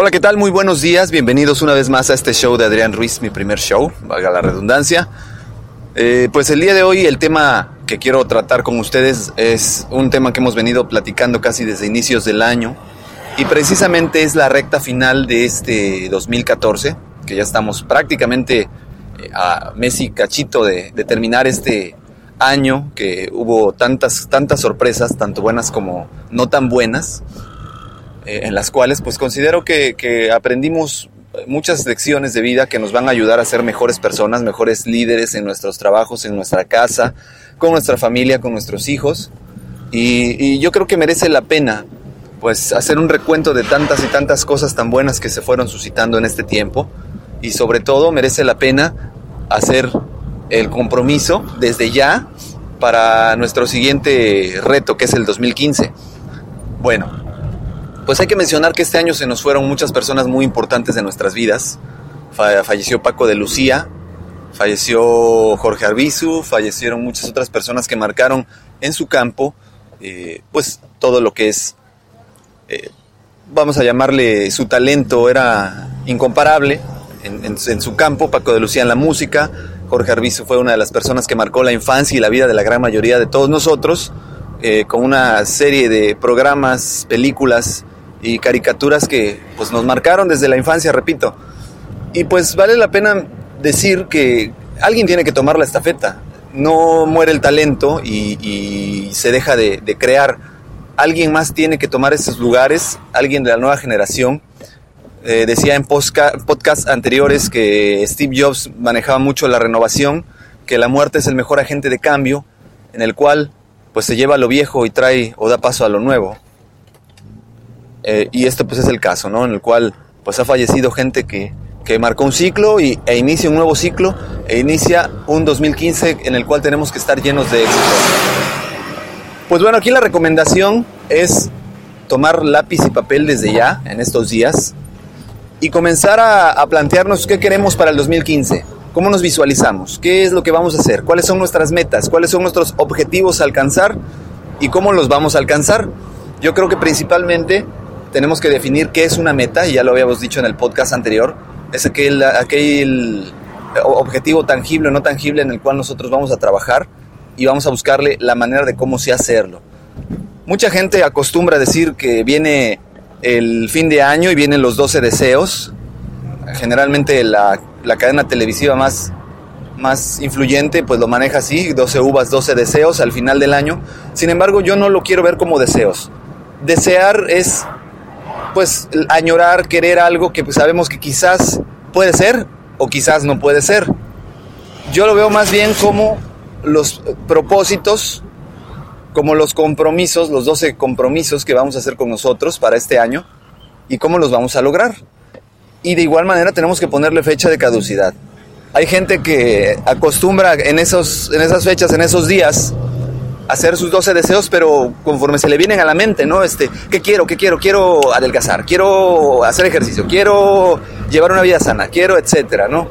Hola, ¿qué tal? Muy buenos días. Bienvenidos una vez más a este show de Adrián Ruiz, mi primer show, valga la redundancia. Eh, pues el día de hoy el tema que quiero tratar con ustedes es un tema que hemos venido platicando casi desde inicios del año y precisamente es la recta final de este 2014, que ya estamos prácticamente eh, a mes y cachito de, de terminar este año, que hubo tantas, tantas sorpresas, tanto buenas como no tan buenas. Eh, en las cuales pues considero que, aprendimos muchas lecciones de vida que nos van a ayudar a ser mejores personas, mejores líderes en nuestros trabajos, en nuestra casa, con nuestra familia, con nuestros hijos. Y, y yo creo que merece la pena pues hacer un recuento de tantas y tantas cosas tan buenas que se fueron suscitando en este tiempo y sobre todo merece la pena hacer el compromiso desde ya para nuestro siguiente reto que es el 2015. Bueno, pues hay que mencionar que este año se nos fueron muchas personas muy importantes de nuestras vidas. Falleció Paco de Lucía, falleció Jorge Arbizu, fallecieron muchas otras personas que marcaron en su campo, eh, pues todo lo que es, eh, vamos a llamarle, su talento era incomparable en, su campo, Paco de Lucía en la música, Jorge Arbizu fue una de las personas que marcó la infancia y la vida de la gran mayoría de todos nosotros, eh, con una serie de programas, películas, y caricaturas que pues nos marcaron desde la infancia, repito. Y pues vale la pena decir que alguien tiene que tomar la estafeta. No muere el talento y, se deja de, de, crear. Alguien más tiene que tomar esos lugares, alguien de la nueva generación. Eh, decía en podcasts anteriores que Steve Jobs manejaba mucho la renovación, que la muerte es el mejor agente de cambio, en el cual pues se lleva lo viejo y trae o da paso a lo nuevo. Eh, y este pues es el caso, ¿no? En el cual pues ha fallecido gente que, que marcó un ciclo y, e inicia un nuevo ciclo e inicia un 2015 en el cual tenemos que estar llenos de éxito. Pues bueno, aquí la recomendación es tomar lápiz y papel desde ya, en estos días, y comenzar a, a plantearnos qué queremos para el 2015. ¿Cómo nos visualizamos? ¿Qué es lo que vamos a hacer? ¿Cuáles son nuestras metas? ¿Cuáles son nuestros objetivos a alcanzar? ¿Y cómo los vamos a alcanzar? Yo creo que principalmente tenemos que definir qué es una meta, y ya lo habíamos dicho en el podcast anterior, es aquel, aquel objetivo tangible o no tangible en el cual nosotros vamos a trabajar y vamos a buscarle la manera de cómo sí hacerlo. Mucha gente acostumbra decir que viene el fin de año y vienen los 12 deseos. Generalmente la, la cadena televisiva más, más influyente pues lo maneja así, 12 uvas, 12 deseos al final del año. Sin embargo, yo no lo quiero ver como deseos. Desear es pues añorar, querer algo que pues, sabemos que quizás puede ser o quizás no puede ser. Yo lo veo más bien como los propósitos, como los compromisos, los 12 compromisos que vamos a hacer con nosotros para este año y cómo los vamos a lograr. Y de igual manera tenemos que ponerle fecha de caducidad. Hay gente que acostumbra en, esos, en esas fechas, en esos días, hacer sus 12 deseos, pero conforme se le vienen a la mente, ¿no? Este, ¿qué quiero? ¿Qué quiero? Quiero adelgazar, quiero hacer ejercicio, quiero llevar una vida sana, quiero, etcétera, ¿no?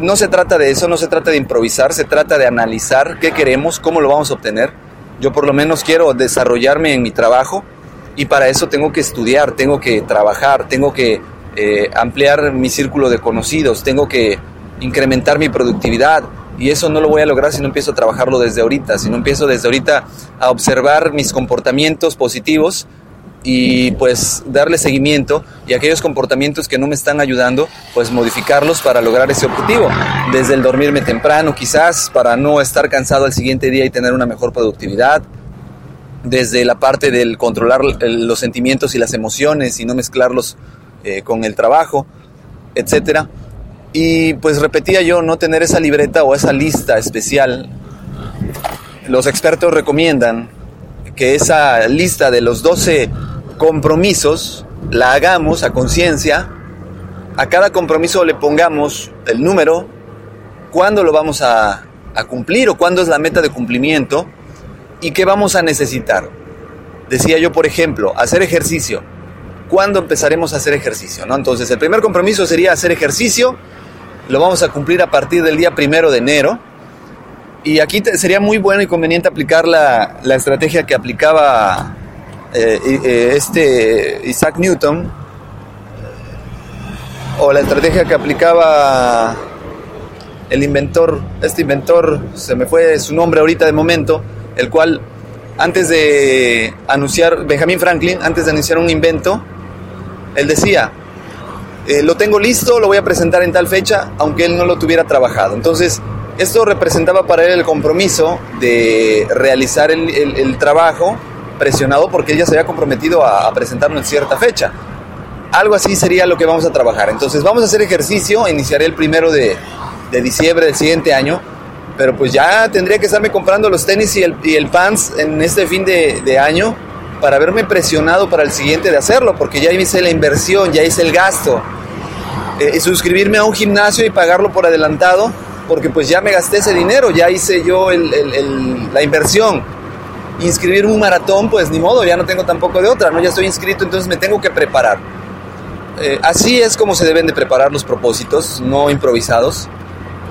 No se trata de eso, no se trata de improvisar, se trata de analizar qué queremos, cómo lo vamos a obtener. Yo por lo menos quiero desarrollarme en mi trabajo y para eso tengo que estudiar, tengo que trabajar, tengo que eh, ampliar mi círculo de conocidos, tengo que incrementar mi productividad, y eso no lo voy a lograr si no empiezo a trabajarlo desde ahorita, si no empiezo desde ahorita a observar mis comportamientos positivos y pues darle seguimiento y aquellos comportamientos que no me están ayudando, pues modificarlos para lograr ese objetivo. Desde el dormirme temprano quizás, para no estar cansado al siguiente día y tener una mejor productividad. Desde la parte del controlar los sentimientos y las emociones y no mezclarlos eh, con el trabajo, etcétera. Y pues repetía yo, no tener esa libreta o esa lista especial. Los expertos recomiendan que esa lista de los 12 compromisos la hagamos a conciencia, a cada compromiso le pongamos el número, cuándo lo vamos a, a cumplir o cuándo es la meta de cumplimiento y qué vamos a necesitar. Decía yo, por ejemplo, hacer ejercicio. ¿Cuándo empezaremos a hacer ejercicio? ¿no? Entonces, el primer compromiso sería hacer ejercicio. Lo vamos a cumplir a partir del día primero de enero. Y aquí sería muy bueno y conveniente aplicar la, la estrategia que aplicaba eh, eh, este Isaac Newton, o la estrategia que aplicaba el inventor, este inventor, se me fue su nombre ahorita de momento, el cual antes de anunciar, Benjamin Franklin, antes de anunciar un invento, él decía, eh, lo tengo listo, lo voy a presentar en tal fecha, aunque él no lo tuviera trabajado. Entonces, esto representaba para él el compromiso de realizar el, el, trabajo presionado porque él ya se había comprometido a, a presentarlo en cierta fecha. Algo así sería lo que vamos a trabajar. Entonces vamos a hacer ejercicio, iniciaré el primero de, de diciembre del siguiente año, pero pues ya tendría que estarme comprando los tenis y el, y el pants en este fin de, de año para verme presionado para el siguiente de hacerlo, porque ya hice la inversión, ya hice el gasto. Eh, suscribirme a un gimnasio y pagarlo por adelantado, porque pues ya me gasté ese dinero, ya hice yo la inversión. Inscribir un maratón, pues ni modo, ya no tengo tampoco de otra, ¿no? Ya estoy inscrito, entonces me tengo que preparar. Eh, así es como se deben de preparar los propósitos, no improvisados.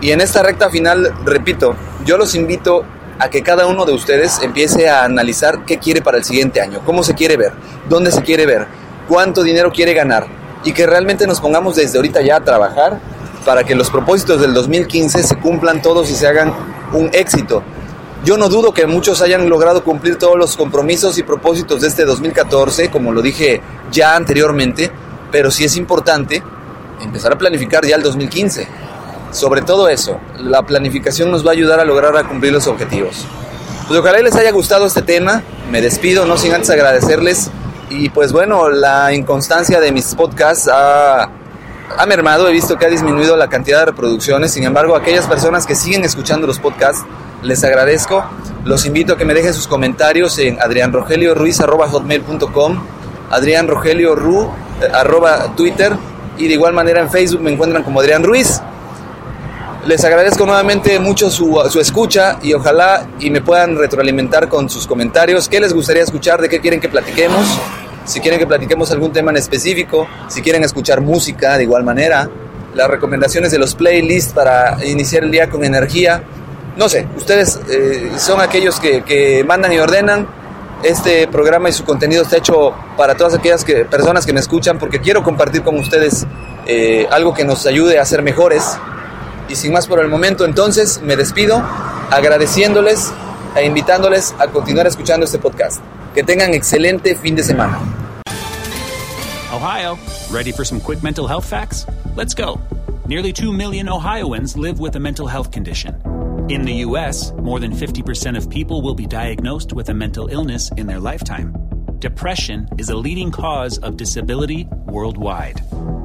Y en esta recta final, repito, yo los invito a que cada uno de ustedes empiece a analizar qué quiere para el siguiente año, cómo se quiere ver, dónde se quiere ver, cuánto dinero quiere ganar y que realmente nos pongamos desde ahorita ya a trabajar para que los propósitos del 2015 se cumplan todos y se hagan un éxito. Yo no dudo que muchos hayan logrado cumplir todos los compromisos y propósitos de este 2014, como lo dije ya anteriormente, pero sí es importante empezar a planificar ya el 2015. Sobre todo eso, la planificación nos va a ayudar a lograr a cumplir los objetivos. Pues ojalá les haya gustado este tema, me despido, no sin antes agradecerles y pues bueno, la inconstancia de mis podcasts ha, ha mermado, he visto que ha disminuido la cantidad de reproducciones, sin embargo aquellas personas que siguen escuchando los podcasts, les agradezco, los invito a que me dejen sus comentarios en adrianrogelioruiz.com, Adrián Rogelio Ru, eh, arroba Twitter y de igual manera en Facebook me encuentran como Adrián Ruiz. Les agradezco nuevamente mucho su, su, escucha y ojalá y me puedan retroalimentar con sus comentarios. ¿Qué les gustaría escuchar? ¿De qué quieren que platiquemos? Si quieren que platiquemos algún tema en específico, si quieren escuchar música de igual manera, las recomendaciones de los playlists para iniciar el día con energía. No sé, ustedes eh, son aquellos que, que mandan y ordenan este programa y su contenido está hecho para todas aquellas que, personas que me escuchan porque quiero compartir con ustedes eh, algo que nos ayude a ser mejores. Y sin más por el momento, entonces me despido agradeciéndoles e invitándoles a continuar escuchando este podcast. Que tengan excelente fin de semana. Ohio, ready for some quick mental health facts? Let's go. Nearly 2 million Ohioans live with a mental health condition. In the US, more than 50% of people will be diagnosed with a mental illness in their lifetime. Depression is a leading cause of disability worldwide.